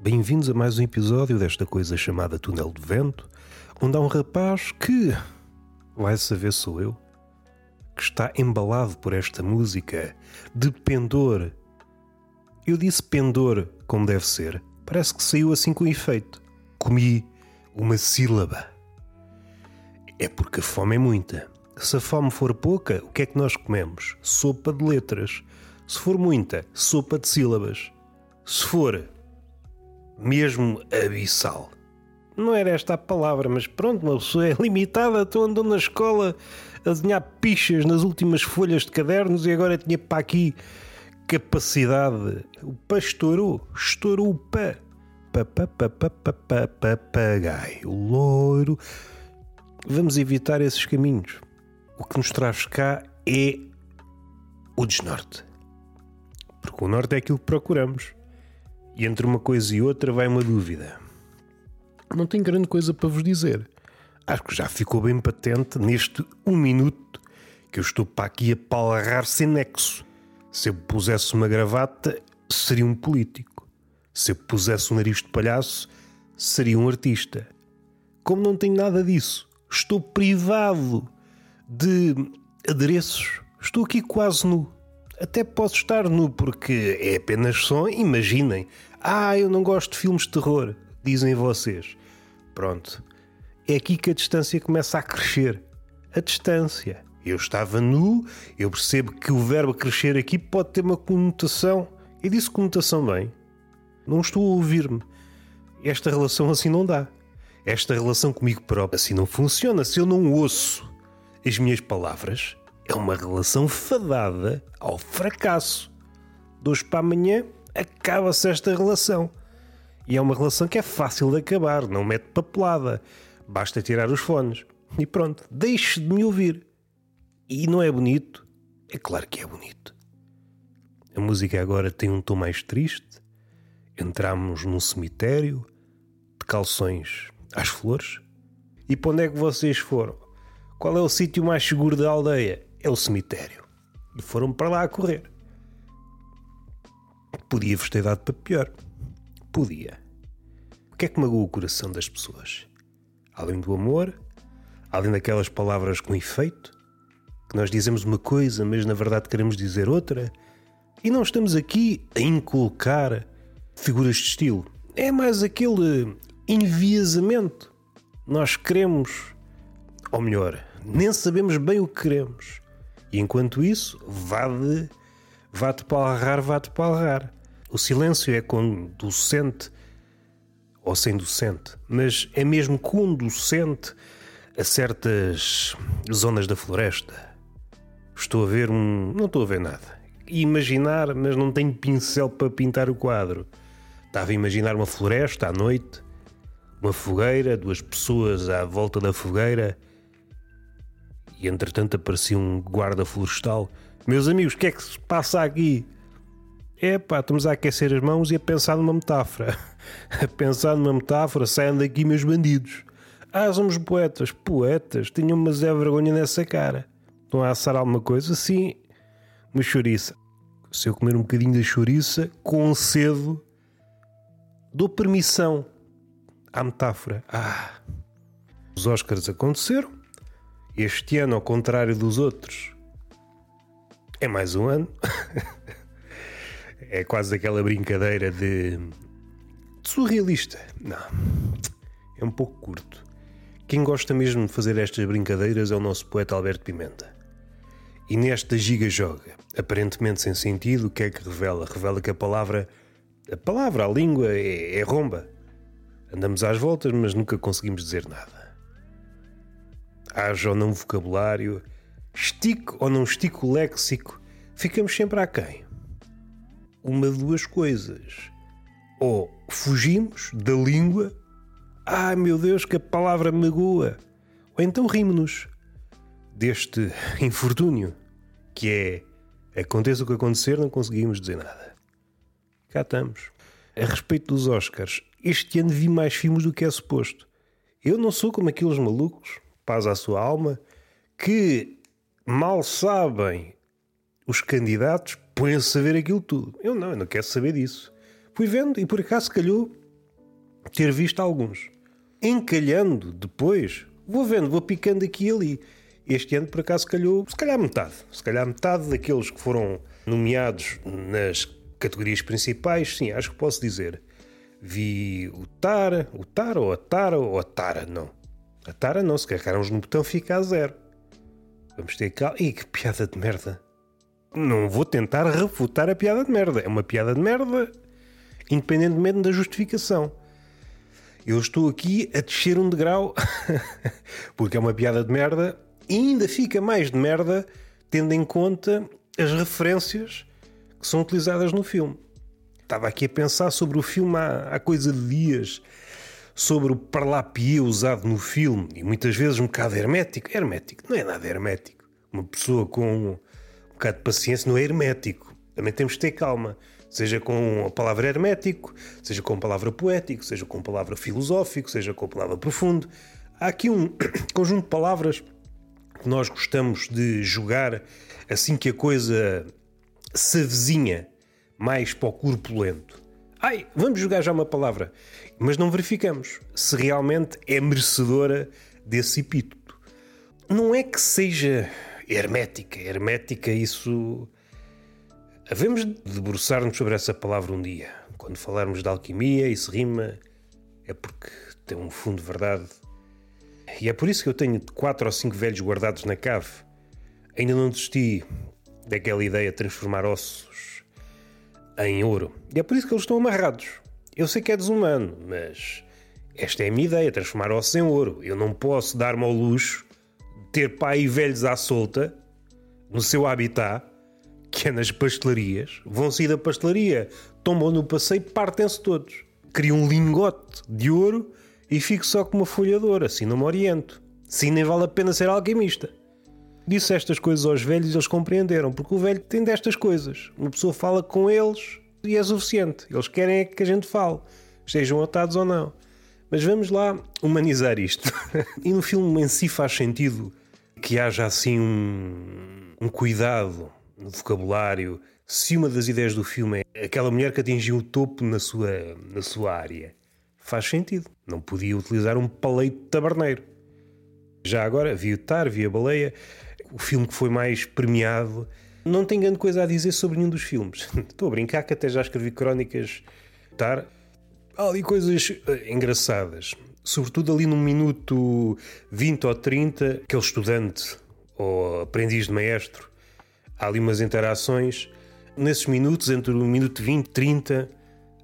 Bem-vindos a mais um episódio desta coisa chamada Túnel de Vento, onde há um rapaz que, vai saber sou eu, que está embalado por esta música de pendor. Eu disse pendor como deve ser, parece que saiu assim com efeito. Comi uma sílaba. É porque a fome é muita. Se a fome for pouca, o que é que nós comemos? Sopa de letras. Se for muita, sopa de sílabas. Se for mesmo abissal. Não era esta a palavra, mas pronto, uma pessoa é limitada. Estou andando na escola a desenhar pichas nas últimas folhas de cadernos e agora tinha para aqui capacidade. O pá estourou, estourou o pá. Papagaio, loiro. Vamos evitar esses caminhos. O que nos traz cá é o desnorte. Porque o norte é aquilo que procuramos. E entre uma coisa e outra vai uma dúvida. Não tenho grande coisa para vos dizer. Acho que já ficou bem patente neste um minuto que eu estou para aqui a palarrar sem nexo. Se eu pusesse uma gravata, seria um político. Se eu pusesse um nariz de palhaço, seria um artista. Como não tenho nada disso, estou privado de adereços. Estou aqui quase nu. Até posso estar nu porque é apenas som. Imaginem. Ah, eu não gosto de filmes de terror, dizem vocês. Pronto. É aqui que a distância começa a crescer. A distância. Eu estava nu, eu percebo que o verbo crescer aqui pode ter uma conotação. E disse conotação bem. Não estou a ouvir-me. Esta relação assim não dá. Esta relação comigo próprio assim não funciona. Se eu não ouço as minhas palavras, é uma relação fadada ao fracasso. De hoje para amanhã acaba-se esta relação. E é uma relação que é fácil de acabar, não mete papelada. Basta tirar os fones. E pronto, deixe de me ouvir. E não é bonito? É claro que é bonito. A música agora tem um tom mais triste. Entramos num cemitério, de calções às flores. E para onde é que vocês foram? Qual é o sítio mais seguro da aldeia? É o cemitério. E foram para lá a correr. Podia-vos ter dado para pior. Podia. O que é que magoa o coração das pessoas? Além do amor, além daquelas palavras com efeito, que nós dizemos uma coisa, mas na verdade queremos dizer outra, e não estamos aqui a inculcar figuras de estilo. É mais aquele enviesamento. Nós queremos, ou melhor, nem sabemos bem o que queremos. E enquanto isso, vá vá-te palrar, vá-te palrar. O silêncio é conducente ou sem docente, mas é mesmo conducente a certas zonas da floresta. Estou a ver um. Não estou a ver nada. Imaginar, mas não tenho pincel para pintar o quadro. Estava a imaginar uma floresta à noite, uma fogueira, duas pessoas à volta da fogueira e entretanto aparecia um guarda florestal. Meus amigos, o que é que se passa aqui? É pá, estamos a aquecer as mãos e a pensar numa metáfora. a pensar numa metáfora, saiam daqui meus bandidos. Ah, somos poetas. Poetas? Tinham uma zé vergonha nessa cara. Estão a assar alguma coisa? Sim, uma chouriça. Se eu comer um bocadinho da chouriça, concedo, dou permissão à metáfora. Ah, os Oscars aconteceram. Este ano, ao contrário dos outros, é mais um ano. é quase aquela brincadeira de, surrealista. Não, é um pouco curto. Quem gosta mesmo de fazer estas brincadeiras é o nosso poeta Alberto Pimenta. E nesta giga-joga, aparentemente sem sentido, o que é que revela? Revela que a palavra, a palavra, a língua é, é romba. Andamos às voltas, mas nunca conseguimos dizer nada. Haja ou não vocabulário, estico ou não estico o léxico, ficamos sempre aquém. Uma de duas coisas. Ou fugimos da língua, ai meu Deus, que a palavra magoa, ou então rimos-nos deste infortúnio, que é aconteça o que acontecer, não conseguimos dizer nada. Cá estamos. A respeito dos Oscars, este ano vi mais filmes do que é suposto. Eu não sou como aqueles malucos, paz à sua alma, que mal sabem os candidatos, põem-se a ver aquilo tudo. Eu não, eu não quero saber disso. Fui vendo e por acaso calhou ter visto alguns. Encalhando depois, vou vendo, vou picando aqui e ali. Este ano, por acaso, calhou, se calhar metade. Se calhar metade daqueles que foram nomeados nas categorias principais, sim, acho que posso dizer. Vi o Tara, o Tara ou a Tara ou a Tara, não. A Tara não, se carregarmos no botão fica a zero. Vamos ter calma. Ih, que piada de merda. Não vou tentar refutar a piada de merda. É uma piada de merda, independentemente da justificação. Eu estou aqui a descer um degrau, porque é uma piada de merda, e ainda fica mais de merda tendo em conta as referências que são utilizadas no filme. Estava aqui a pensar sobre o filme há, há coisa de dias sobre o parlapié usado no filme e muitas vezes um bocado hermético. Hermético, não é nada hermético. Uma pessoa com um bocado de paciência não é hermético. Também temos de ter calma. Seja com a palavra hermético, seja com a palavra poético, seja com a palavra filosófico, seja com a palavra profundo. Há aqui um conjunto de palavras que nós gostamos de jogar assim que a coisa se avizinha mais para o corpulento. Ai, vamos jogar já uma palavra mas não verificamos se realmente é merecedora desse epíteto. Não é que seja hermética, hermética, isso. Havemos de debruçar-nos sobre essa palavra um dia. Quando falarmos de alquimia e se rima, é porque tem um fundo de verdade. E é por isso que eu tenho quatro ou cinco velhos guardados na cave. Ainda não desisti daquela ideia de transformar ossos em ouro. E é por isso que eles estão amarrados. Eu sei que é desumano, mas esta é a minha ideia: transformar ossos em ouro. Eu não posso dar-me ao luxo de ter pai e velhos à solta no seu habitat, que é nas pastelarias. Vão sair da pastelaria, tombam no passeio, partem-se todos. Crio um lingote de ouro e fico só com uma folha de ouro, assim não me oriento. Sim, nem vale a pena ser alquimista. Disse estas coisas aos velhos e eles compreenderam, porque o velho tem destas coisas. Uma pessoa fala com eles e é suficiente. Eles querem é que a gente fale, estejam atados ou não. Mas vamos lá humanizar isto. e no filme em si faz sentido que haja assim um, um cuidado no vocabulário. Se uma das ideias do filme é aquela mulher que atingiu o topo na sua, na sua área, faz sentido. Não podia utilizar um paleito de taberneiro. Já agora, vi o Tar, vi a Baleia, o filme que foi mais premiado não tenho grande coisa a dizer sobre nenhum dos filmes. Estou a brincar que até já escrevi crónicas. Tar. Há ali coisas uh, engraçadas. Sobretudo ali no minuto 20 ou 30, aquele estudante ou aprendiz de maestro, há ali umas interações. Nesses minutos, entre o minuto 20 e 30,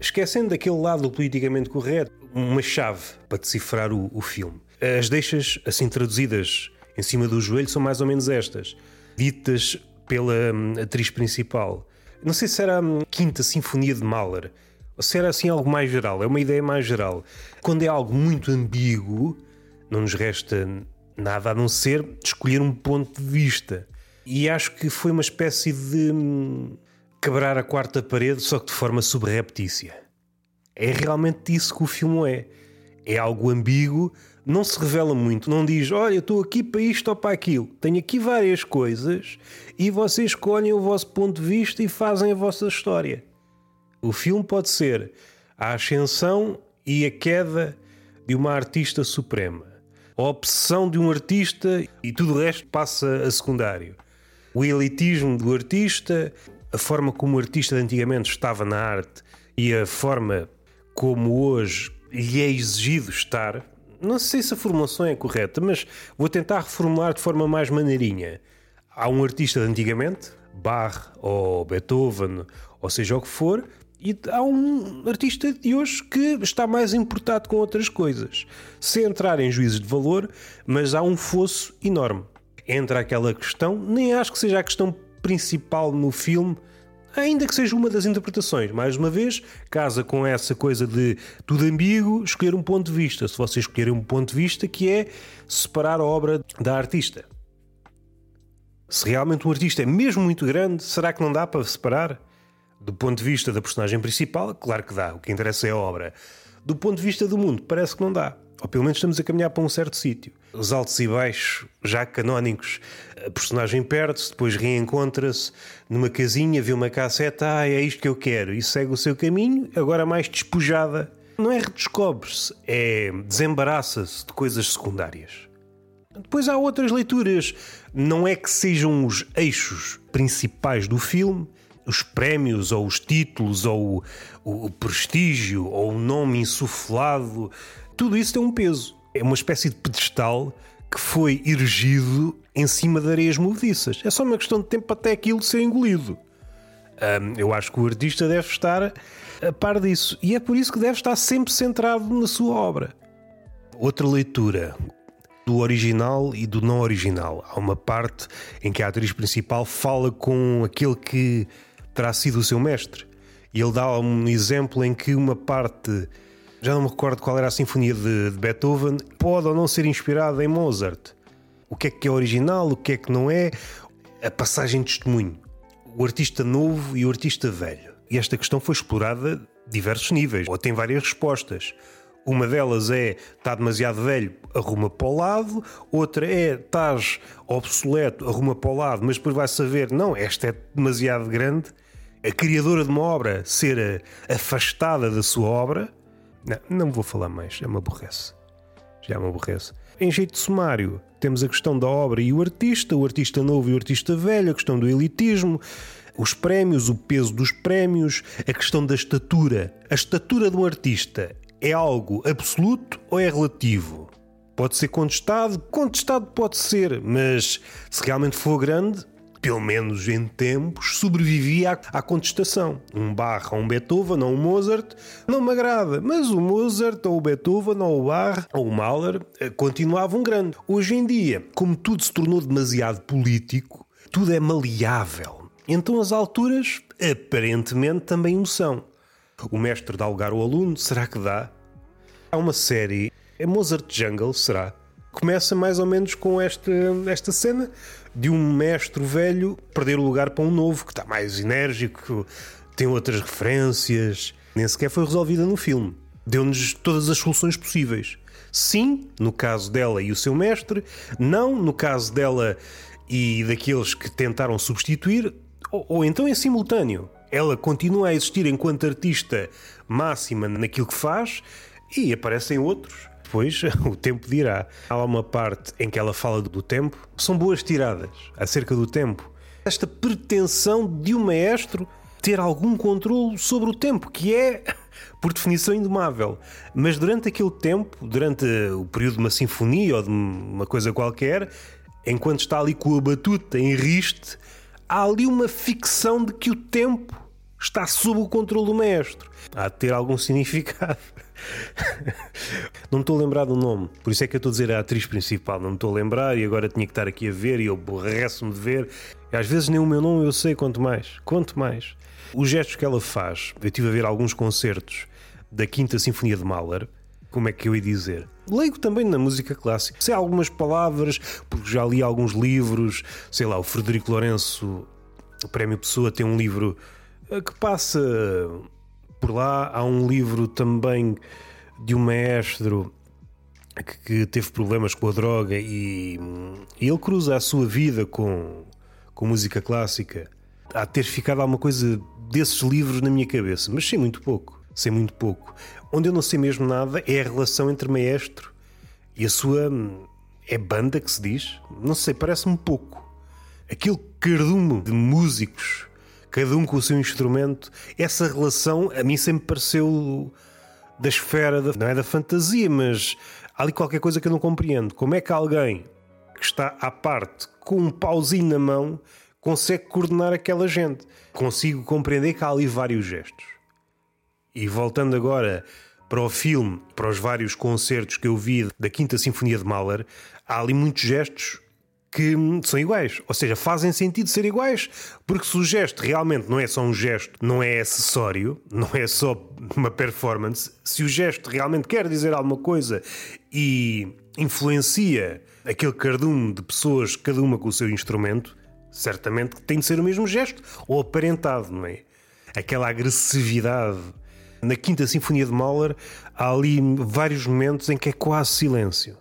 esquecendo daquele lado politicamente correto, uma chave para decifrar o, o filme. As deixas, assim traduzidas em cima do joelho, são mais ou menos estas, ditas pela hum, atriz principal. Não sei se era a hum, Quinta Sinfonia de Mahler ou se era assim algo mais geral. É uma ideia mais geral. Quando é algo muito ambíguo, não nos resta nada a não ser escolher um ponto de vista. E acho que foi uma espécie de hum, quebrar a quarta parede, só que de forma subreptícia. É realmente isso que o filme é. É algo ambíguo, não se revela muito, não diz, olha, estou aqui para isto ou para aquilo. Tenho aqui várias coisas e vocês escolhem o vosso ponto de vista e fazem a vossa história. O filme pode ser a ascensão e a queda de uma artista suprema, a obsessão de um artista e tudo o resto passa a secundário. O elitismo do artista, a forma como o artista de antigamente estava na arte e a forma como hoje lhe é exigido estar não sei se a formulação é correta, mas vou tentar reformular de forma mais maneirinha. Há um artista de antigamente, Bach ou Beethoven, ou seja o que for, e há um artista de hoje que está mais importado com outras coisas. Sem entrar em juízes de valor, mas há um fosso enorme. Entra aquela questão, nem acho que seja a questão principal no filme, ainda que seja uma das interpretações. Mais uma vez, casa com essa coisa de tudo ambíguo, escolher um ponto de vista. Se vocês escolherem um ponto de vista que é separar a obra da artista. Se realmente um artista é mesmo muito grande, será que não dá para separar? Do ponto de vista da personagem principal, claro que dá. O que interessa é a obra. Do ponto de vista do mundo, parece que não dá. Ou pelo menos estamos a caminhar para um certo sítio. Os altos e baixos, já canónicos, a personagem perde-se, depois reencontra-se numa casinha, vê uma casseta, ah, é isto que eu quero, e segue o seu caminho, agora mais despojada não é redescobre-se, é desembaraça-se de coisas secundárias. Depois há outras leituras. Não é que sejam os eixos principais do filme, os prémios ou os títulos ou o, o prestígio ou o nome insuflado. Tudo isso tem um peso. É uma espécie de pedestal que foi erigido em cima de areias movediças. É só uma questão de tempo até aquilo ser engolido. eu acho que o artista deve estar a par disso. E é por isso que deve estar sempre centrado na sua obra. Outra leitura do original e do não original. Há uma parte em que a atriz principal fala com aquele que terá sido o seu mestre. E ele dá um exemplo em que uma parte, já não me recordo qual era a sinfonia de, de Beethoven, pode ou não ser inspirada em Mozart. O que é que é original, o que é que não é, a passagem de testemunho. O artista novo e o artista velho. E esta questão foi explorada a diversos níveis, ou tem várias respostas. Uma delas é está demasiado velho, arruma para o lado, outra é estás obsoleto, arruma para o lado, mas depois vai saber, não, esta é demasiado grande. A criadora de uma obra ser afastada da sua obra, não, não vou falar mais, já me aborrece. Já me aborrece. Em jeito de sumário, temos a questão da obra e o artista, o artista novo e o artista velho, a questão do elitismo, os prémios, o peso dos prémios, a questão da estatura. A estatura de um artista é algo absoluto ou é relativo? Pode ser contestado? Contestado pode ser, mas se realmente for grande, pelo menos em tempos, sobrevivia à, contestação. Um Bach ou um Beethoven ou um Mozart não me agrada, mas o Mozart ou o Beethoven ou o Bach ou o Mahler eh, continuavam grande. Hoje em dia, como tudo se tornou demasiado político, tudo é maleável. Então as alturas, aparentemente, também o são. O mestre dá lugar ao aluno, será que dá? Há uma série, é Mozart Jungle, será? Começa mais ou menos com esta, esta cena de um mestre velho perder o lugar para um novo que está mais enérgico, tem outras referências. Nem sequer foi resolvida no filme. Deu-nos todas as soluções possíveis. Sim, no caso dela e o seu mestre, não no caso dela e daqueles que tentaram substituir, ou, ou então em simultâneo. Ela continua a existir enquanto artista máxima naquilo que faz e aparecem outros. Depois o tempo dirá. Há lá uma parte em que ela fala do tempo. São boas tiradas acerca do tempo. Esta pretensão de um maestro ter algum controle sobre o tempo, que é, por definição, indomável. Mas durante aquele tempo, durante o período de uma sinfonia ou de uma coisa qualquer, enquanto está ali com a batuta em riste, há ali uma ficção de que o tempo está sob o controle do maestro. Há de ter algum significado. não me estou a lembrar do nome, por isso é que eu estou a dizer a atriz principal. Não me estou a lembrar e agora tinha que estar aqui a ver e eu aborreço-me de ver. E às vezes nem o meu nome eu sei, quanto mais. Quanto mais. Os gestos que ela faz, eu estive a ver alguns concertos da Quinta Sinfonia de Mahler como é que eu ia dizer? Leigo também na música clássica. Sei algumas palavras, porque já li alguns livros. Sei lá, o Frederico Lourenço, o Prémio Pessoa, tem um livro que passa por lá. Há um livro também de um maestro que, teve problemas com a droga e, e ele cruza a sua vida com, com música clássica. Há de ter ficado alguma coisa desses livros na minha cabeça, mas sei muito pouco. Sei muito pouco. Onde eu não sei mesmo nada é a relação entre maestro e a sua. É banda que se diz? Não sei, parece-me pouco. Aquele cardume de músicos, cada um com o seu instrumento, essa relação a mim sempre pareceu da esfera, da, não é da fantasia, mas há ali qualquer coisa que eu não compreendo. Como é que alguém que está à parte, com um pauzinho na mão, consegue coordenar aquela gente? Consigo compreender que há ali vários gestos. E voltando agora para o filme, para os vários concertos que eu vi da Quinta Sinfonia de Mahler, há ali muitos gestos que são iguais, ou seja, fazem sentido ser iguais, porque se o gesto realmente não é só um gesto, não é acessório, não é só uma performance, se o gesto realmente quer dizer alguma coisa e influencia aquele cardume de pessoas, cada uma com o seu instrumento, certamente tem de ser o mesmo gesto, ou aparentado, não é? Aquela agressividade na Quinta Sinfonia de Mahler há ali vários momentos em que é quase silêncio.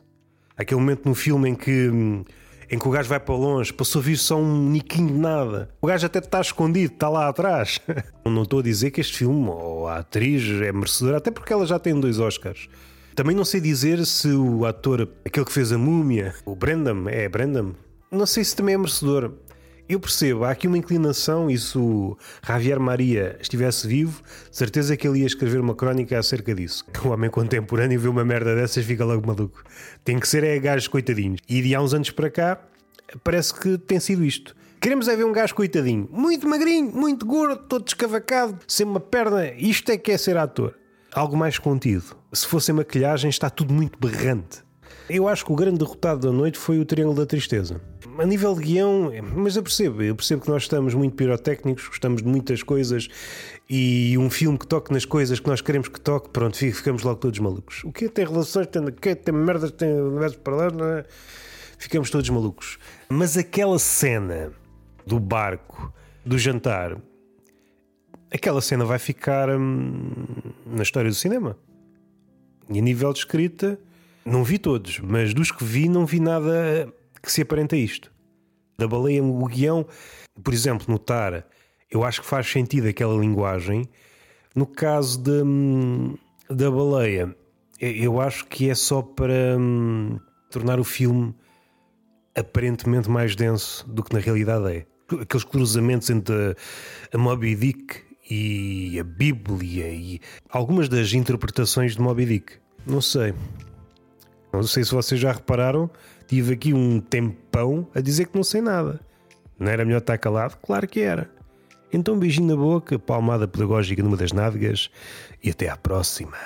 Aquele momento no filme em que hum, em que o gajo vai para longe, passou a vir só um niquinho de nada. O gajo até está escondido, está lá atrás. Não estou a dizer que este filme ou a atriz é merecedora, até porque ela já tem dois Oscars. Também não sei dizer se o ator, aquele que fez a múmia, o Brandon, é Brandon, não sei se também é merecedor. Eu percebo, há aqui uma inclinação e se o Javier Maria estivesse vivo, certeza que ele ia escrever uma crónica acerca disso. O homem contemporâneo vê uma merda dessas fica logo maluco. Tem que ser é gajos coitadinhos. E de há uns anos para cá, parece que tem sido isto. Queremos é ver um gajo coitadinho, muito magrinho, muito gordo, todo descavacado, sem uma perna. Isto é que é ser ator. Algo mais contido. Se fosse maquilhagem, está tudo muito berrante. Eu acho que o grande derrotado da noite foi o Triângulo da Tristeza. A nível de guião, mas eu percebo, eu percebo que nós estamos muito pirotécnicos, gostamos de muitas coisas e um filme que toque nas coisas que nós queremos que toque, pronto, ficamos logo todos malucos. O que tem relações, tem, que tem merdas, tem universo para lá, não é? ficamos todos malucos. Mas aquela cena do barco, do jantar, aquela cena vai ficar hum, na história do cinema. E a nível de escrita, não vi todos, mas dos que vi, não vi nada que se aparenta a isto. Da baleia, o guião, por exemplo, notar, eu acho que faz sentido aquela linguagem. No caso de, hum, da baleia, eu acho que é só para hum, tornar o filme aparentemente mais denso do que na realidade é. Aqueles cruzamentos entre a Moby Dick e a Bíblia e algumas das interpretações de Moby Dick. Não sei. Não sei se vocês já repararam, tive aqui um tempão a dizer que não sei nada. Não era melhor estar calado? Claro que era. Então, beijinho na boca, palmada pedagógica numa das nádegas e até à próxima.